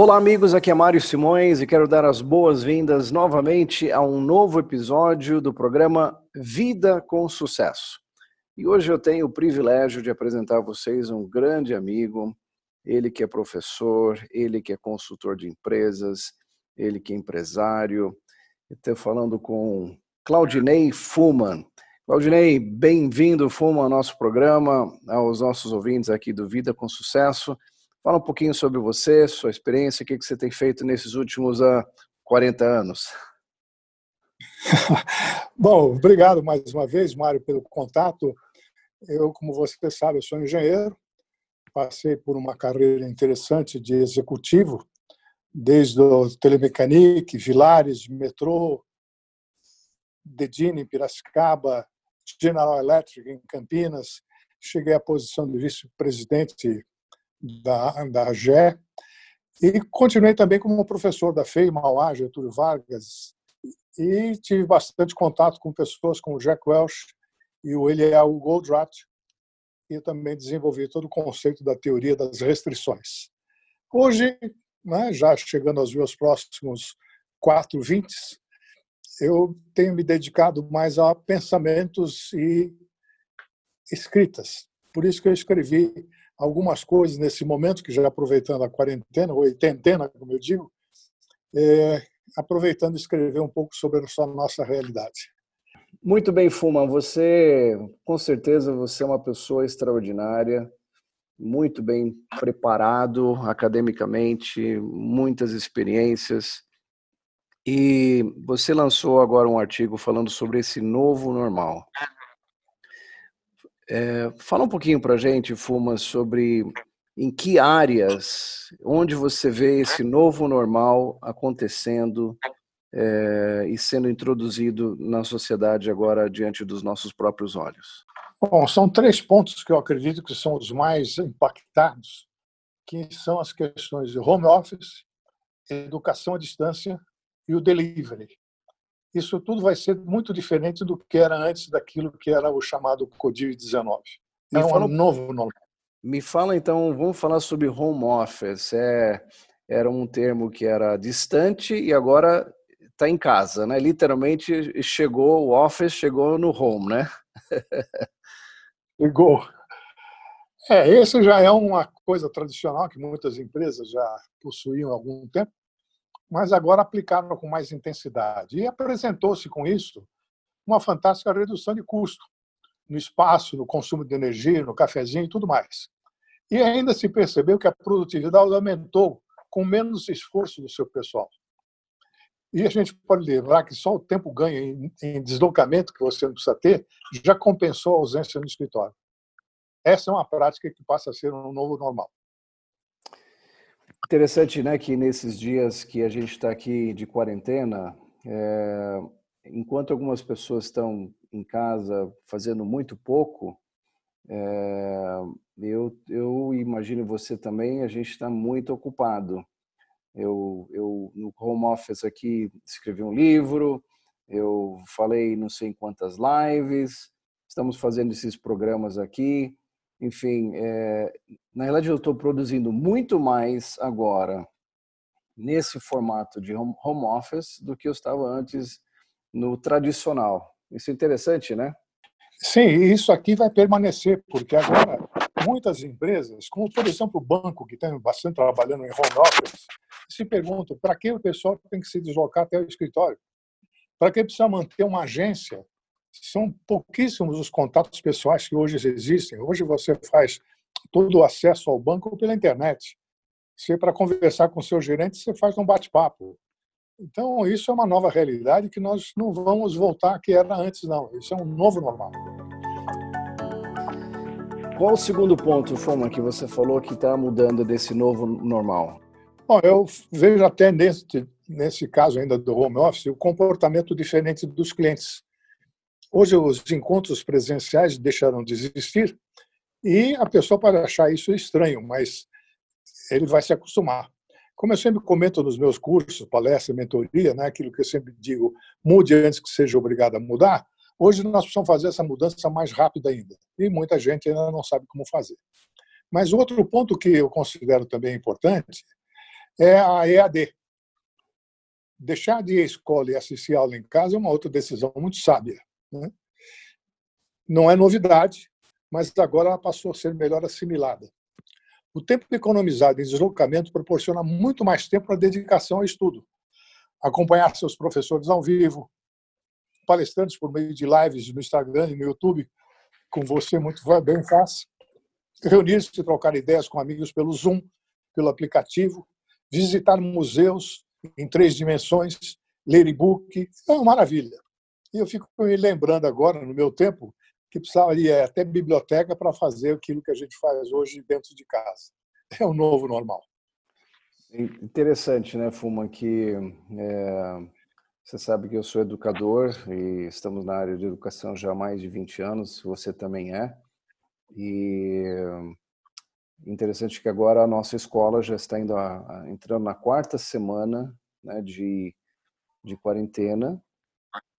Olá, amigos. Aqui é Mário Simões e quero dar as boas-vindas novamente a um novo episódio do programa Vida com Sucesso. E hoje eu tenho o privilégio de apresentar a vocês um grande amigo, ele que é professor, ele que é consultor de empresas, ele que é empresário. Estou falando com Claudinei Fuman. Claudinei, bem-vindo, Fuma, ao nosso programa, aos nossos ouvintes aqui do Vida com Sucesso. Fala um pouquinho sobre você, sua experiência, o que você tem feito nesses últimos uh, ah, 40 anos. Bom, obrigado mais uma vez, Mário, pelo contato. Eu, como você sabe, sou engenheiro, passei por uma carreira interessante de executivo, desde o Telemecanique, Vilares, Metrô, Dedini, Piracicaba, General Electric em Campinas, cheguei à posição de vice-presidente da, da GE, e continuei também como professor da FEI, Mauá, Getúlio Vargas, e tive bastante contato com pessoas como Jack Welch e o Eliel Goldratt, e também desenvolvi todo o conceito da teoria das restrições. Hoje, né, já chegando aos meus próximos quatro vintes, eu tenho me dedicado mais a pensamentos e escritas. Por isso que eu escrevi algumas coisas nesse momento, que já aproveitando a quarentena, ou oitentena, como eu digo, é, aproveitando escrever um pouco sobre a nossa realidade. Muito bem, Fuma. Você, com certeza, você é uma pessoa extraordinária, muito bem preparado academicamente, muitas experiências. E você lançou agora um artigo falando sobre esse novo normal. É, fala um pouquinho para a gente, Fuma, sobre em que áreas, onde você vê esse novo normal acontecendo é, e sendo introduzido na sociedade agora diante dos nossos próprios olhos. Bom, são três pontos que eu acredito que são os mais impactados, que são as questões de home office, educação à distância e o delivery isso tudo vai ser muito diferente do que era antes daquilo que era o chamado Covid-19. É um fala, novo nome. Me fala então, vamos falar sobre home office. É, era um termo que era distante e agora está em casa, né? Literalmente chegou o office, chegou no home, né? Chegou. É, esse já é uma coisa tradicional que muitas empresas já possuíam há algum tempo mas agora aplicaram com mais intensidade. E apresentou-se com isso uma fantástica redução de custo no espaço, no consumo de energia, no cafezinho e tudo mais. E ainda se percebeu que a produtividade aumentou com menos esforço do seu pessoal. E a gente pode lembrar que só o tempo ganho em deslocamento que você não precisa ter já compensou a ausência no escritório. Essa é uma prática que passa a ser um novo normal. Interessante, né, que nesses dias que a gente está aqui de quarentena, é, enquanto algumas pessoas estão em casa fazendo muito pouco, é, eu, eu imagino você também, a gente está muito ocupado. Eu, eu, no home office aqui, escrevi um livro, eu falei não sei quantas lives, estamos fazendo esses programas aqui, enfim, é, na realidade eu estou produzindo muito mais agora nesse formato de home office do que eu estava antes no tradicional. Isso é interessante, né? Sim, isso aqui vai permanecer, porque agora muitas empresas, como por exemplo o banco, que tem bastante trabalhando em home office, se perguntam para que o pessoal tem que se deslocar até o escritório? Para que precisa manter uma agência são pouquíssimos os contatos pessoais que hoje existem. Hoje você faz todo o acesso ao banco pela internet. Se para conversar com seu gerente, você faz um bate-papo. Então, isso é uma nova realidade que nós não vamos voltar a que era antes, não. Isso é um novo normal. Qual o segundo ponto, Foma, que você falou que está mudando desse novo normal? Bom, eu vejo até nesse, nesse caso ainda do home office o comportamento diferente dos clientes. Hoje os encontros presenciais deixaram de existir e a pessoa pode achar isso estranho, mas ele vai se acostumar. Como eu sempre comento nos meus cursos, palestra, mentoria, né, aquilo que eu sempre digo, mude antes que seja obrigado a mudar, hoje nós precisamos fazer essa mudança mais rápida ainda. E muita gente ainda não sabe como fazer. Mas outro ponto que eu considero também importante é a EAD. Deixar de ir à escola e assistir aula em casa é uma outra decisão muito sábia. Né? Não é novidade, mas agora ela passou a ser melhor assimilada. O tempo economizado em deslocamento proporciona muito mais tempo para dedicação ao estudo. Acompanhar seus professores ao vivo, palestrantes por meio de lives no Instagram e no YouTube, com você muito bem fácil. Reunir-se e trocar ideias com amigos pelo Zoom, pelo aplicativo, visitar museus em três dimensões, ler e-book, é uma maravilha. E eu fico me lembrando agora, no meu tempo, que precisaria até biblioteca para fazer aquilo que a gente faz hoje dentro de casa. É o novo normal. Interessante, né, Fuma, que é, você sabe que eu sou educador e estamos na área de educação já há mais de 20 anos, você também é. E interessante que agora a nossa escola já está indo a, a, entrando na quarta semana né, de, de quarentena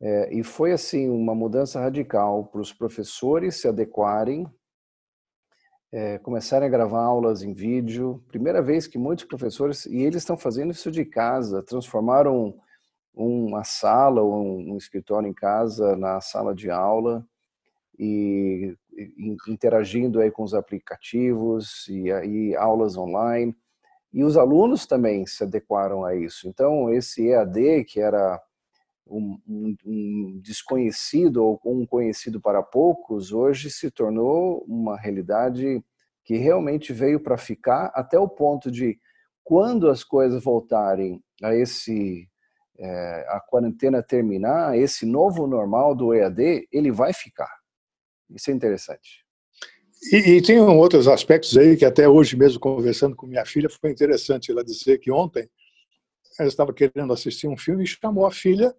é, e foi assim uma mudança radical para os professores se adequarem, é, começarem a gravar aulas em vídeo. Primeira vez que muitos professores e eles estão fazendo isso de casa, transformaram uma sala ou um, um escritório em casa na sala de aula e, e interagindo aí com os aplicativos e aí aulas online. E os alunos também se adequaram a isso. Então, esse EAD, que era um, um, desconhecido ou um conhecido para poucos, hoje se tornou uma realidade que realmente veio para ficar, até o ponto de, quando as coisas voltarem a esse é, a quarentena terminar, esse novo normal do EAD, ele vai ficar. Isso é interessante. E, e tem outros aspectos aí que até hoje mesmo conversando com minha filha foi interessante ela dizer que ontem ela estava querendo assistir um filme e chamou a filha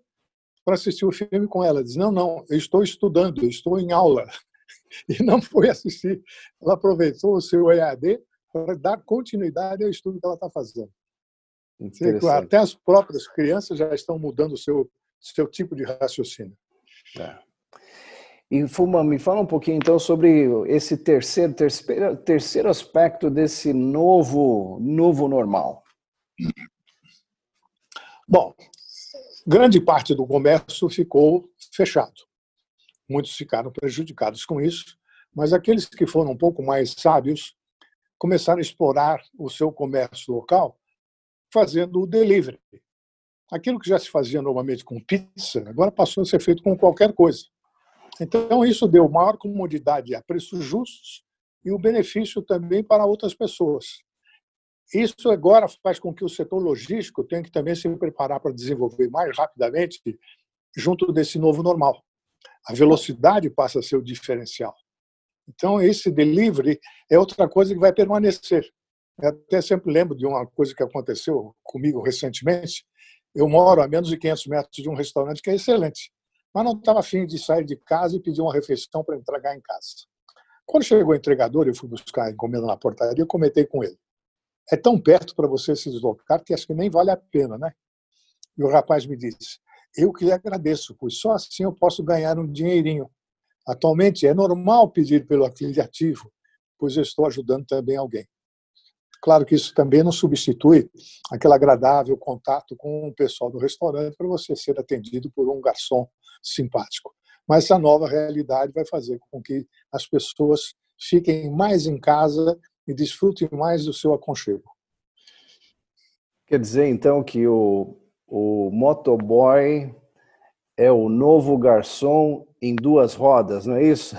para assistir o filme com ela. Diz: Não, não, eu estou estudando, eu estou em aula. E não foi assistir. Ela aproveitou o seu EAD para dar continuidade ao estudo que ela está fazendo. Até as próprias crianças já estão mudando o seu, seu tipo de raciocínio. É. E Fuma, me fala um pouquinho então sobre esse terceiro, terceiro, terceiro aspecto desse novo, novo normal. Bom, grande parte do comércio ficou fechado. Muitos ficaram prejudicados com isso, mas aqueles que foram um pouco mais sábios começaram a explorar o seu comércio local fazendo o delivery. Aquilo que já se fazia normalmente com pizza, agora passou a ser feito com qualquer coisa. Então, isso deu maior comodidade a preços justos e o benefício também para outras pessoas. Isso agora faz com que o setor logístico tenha que também se preparar para desenvolver mais rapidamente junto desse novo normal. A velocidade passa a ser o diferencial. Então, esse delivery é outra coisa que vai permanecer. Eu até sempre lembro de uma coisa que aconteceu comigo recentemente. Eu moro a menos de 500 metros de um restaurante que é excelente, mas não estava afim de sair de casa e pedir uma refeição para entregar em casa. Quando chegou o entregador, eu fui buscar a encomenda na portaria, eu comentei com ele é tão perto para você se deslocar que acho que nem vale a pena, né? E o rapaz me disse: Eu que lhe agradeço, pois só assim eu posso ganhar um dinheirinho. Atualmente é normal pedir pelo afiliativo, pois eu estou ajudando também alguém. Claro que isso também não substitui aquele agradável contato com o pessoal do restaurante para você ser atendido por um garçom simpático. Mas essa nova realidade vai fazer com que as pessoas fiquem mais em casa e desfrute mais do seu aconchego. Quer dizer, então, que o, o motoboy é o novo garçom em duas rodas, não é isso?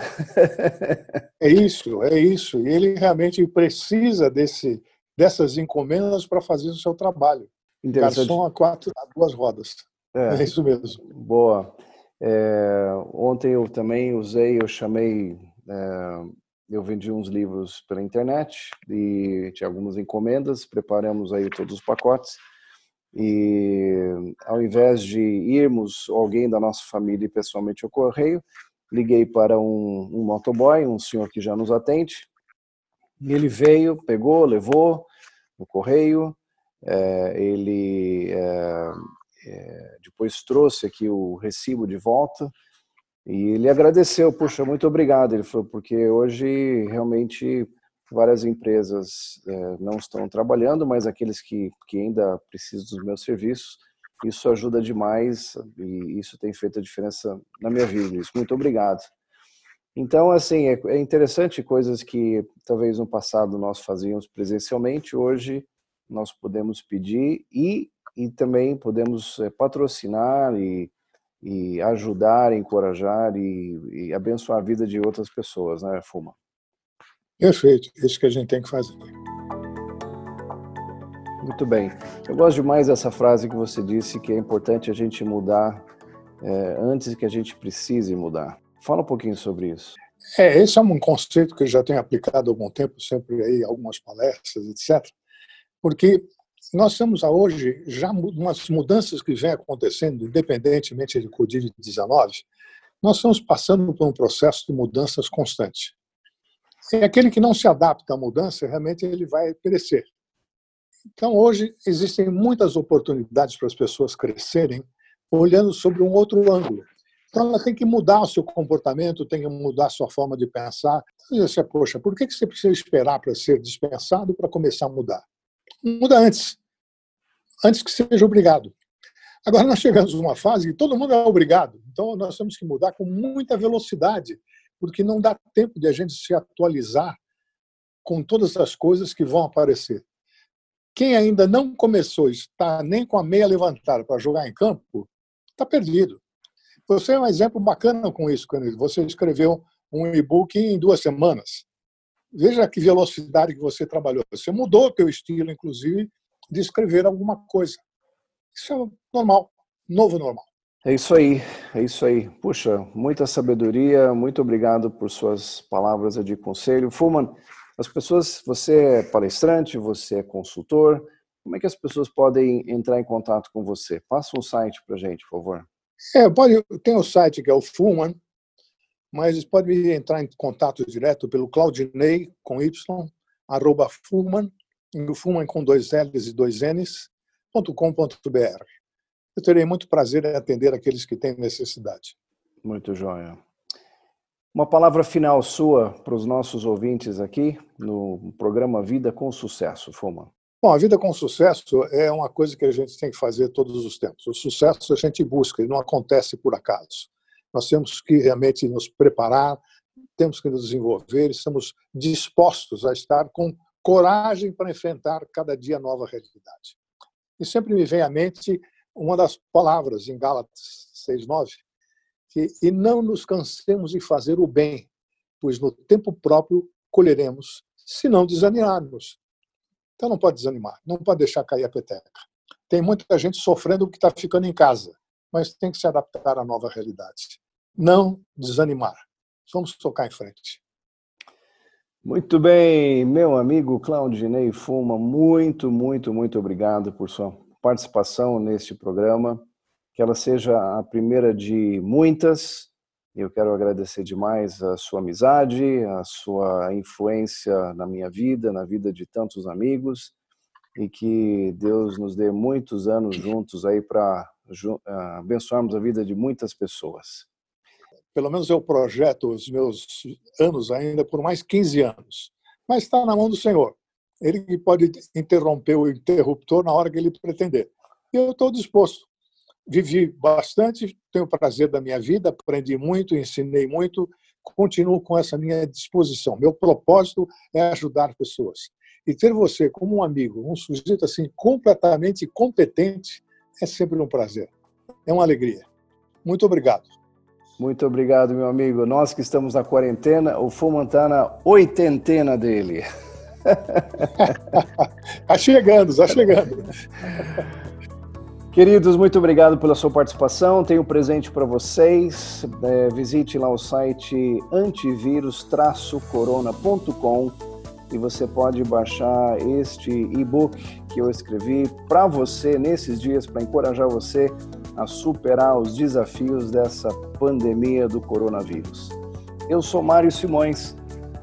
é isso, é isso. E ele realmente precisa desse, dessas encomendas para fazer o seu trabalho. Garçom a, quatro, a duas rodas. É, é isso mesmo. Boa. É, ontem eu também usei, eu chamei é, eu vendi uns livros pela internet e tinha algumas encomendas, preparamos aí todos os pacotes. E ao invés de irmos alguém da nossa família pessoalmente ao correio, liguei para um, um motoboy, um senhor que já nos atende, e ele veio, pegou, levou no correio, é, ele é, é, depois trouxe aqui o recibo de volta, e ele agradeceu, puxa, muito obrigado. Ele falou, porque hoje realmente várias empresas é, não estão trabalhando, mas aqueles que, que ainda precisam dos meus serviços, isso ajuda demais e isso tem feito a diferença na minha vida. Isso. Muito obrigado. Então, assim, é, é interessante coisas que talvez no passado nós fazíamos presencialmente, hoje nós podemos pedir e, e também podemos é, patrocinar e, e ajudar, encorajar e, e abençoar a vida de outras pessoas, né, Fuma? Perfeito, isso que a gente tem que fazer. Muito bem. Eu gosto demais dessa frase que você disse, que é importante a gente mudar é, antes que a gente precise mudar. Fala um pouquinho sobre isso. É, esse é um conceito que eu já tenho aplicado há algum tempo, sempre aí algumas palestras, etc. Porque nós temos hoje já umas mudanças que vêm acontecendo, independentemente de Covid-19, nós estamos passando por um processo de mudanças constante. E aquele que não se adapta à mudança, realmente ele vai perecer. Então, hoje, existem muitas oportunidades para as pessoas crescerem olhando sobre um outro ângulo. Então, ela tem que mudar o seu comportamento, tem que mudar a sua forma de pensar. E você, poxa, por que você precisa esperar para ser dispensado para começar a mudar? Muda antes. Antes que seja obrigado. Agora, nós chegamos numa fase que todo mundo é obrigado. Então, nós temos que mudar com muita velocidade, porque não dá tempo de a gente se atualizar com todas as coisas que vão aparecer. Quem ainda não começou, está nem com a meia levantada para jogar em campo, está perdido. Você é um exemplo bacana com isso, Candido. Você escreveu um e-book em duas semanas. Veja que velocidade que você trabalhou. Você mudou o teu estilo, inclusive, de escrever alguma coisa. Isso é normal, novo normal. É isso aí, é isso aí. Puxa, muita sabedoria, muito obrigado por suas palavras de conselho. Fuman, as pessoas, você é palestrante, você é consultor, como é que as pessoas podem entrar em contato com você? Passa um site para gente, por favor. É, pode, tem o site que é o Fuman, mas pode entrar em contato direto pelo Claudinei, com Y, arroba Fuman, o Fuman com dois L's e dois N's, .com.br. Eu terei muito prazer em atender aqueles que têm necessidade. Muito joia. Uma palavra final sua para os nossos ouvintes aqui no programa Vida com Sucesso, Fuma. Bom, a vida com sucesso é uma coisa que a gente tem que fazer todos os tempos. O sucesso a gente busca, ele não acontece por acaso. Nós temos que realmente nos preparar, temos que nos desenvolver, estamos dispostos a estar com coragem para enfrentar cada dia nova realidade. E sempre me vem à mente uma das palavras em Gálatas 6:9, que e não nos cansemos de fazer o bem, pois no tempo próprio colheremos, se não desanimarmos. Então não pode desanimar, não pode deixar cair a peteca. Tem muita gente sofrendo que está ficando em casa, mas tem que se adaptar à nova realidade. Não desanimar. Vamos tocar em frente. Muito bem, meu amigo Claudinei Fuma, muito, muito, muito obrigado por sua participação neste programa. Que ela seja a primeira de muitas. Eu quero agradecer demais a sua amizade, a sua influência na minha vida, na vida de tantos amigos, e que Deus nos dê muitos anos juntos aí para ah, abençoarmos a vida de muitas pessoas. Pelo menos eu projeto os meus anos ainda por mais 15 anos. Mas está na mão do Senhor. Ele pode interromper o interruptor na hora que ele pretender. Eu estou disposto vivi bastante, tenho prazer da minha vida, aprendi muito, ensinei muito, continuo com essa minha disposição. Meu propósito é ajudar pessoas. E ter você como um amigo, um sujeito assim completamente competente, é sempre um prazer. É uma alegria. Muito obrigado. Muito obrigado, meu amigo. Nós que estamos na quarentena, o Fumantana oitentena dele. Está chegando, está chegando. Queridos, muito obrigado pela sua participação. Tenho um presente para vocês. É, visite lá o site antivírus-corona.com e você pode baixar este e-book que eu escrevi para você nesses dias para encorajar você a superar os desafios dessa pandemia do coronavírus. Eu sou Mário Simões.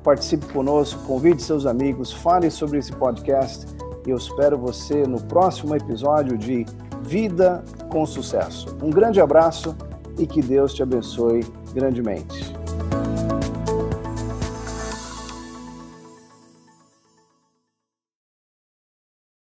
Participe conosco, convide seus amigos, fale sobre esse podcast e eu espero você no próximo episódio de Vida com Sucesso. Um grande abraço e que Deus te abençoe grandemente.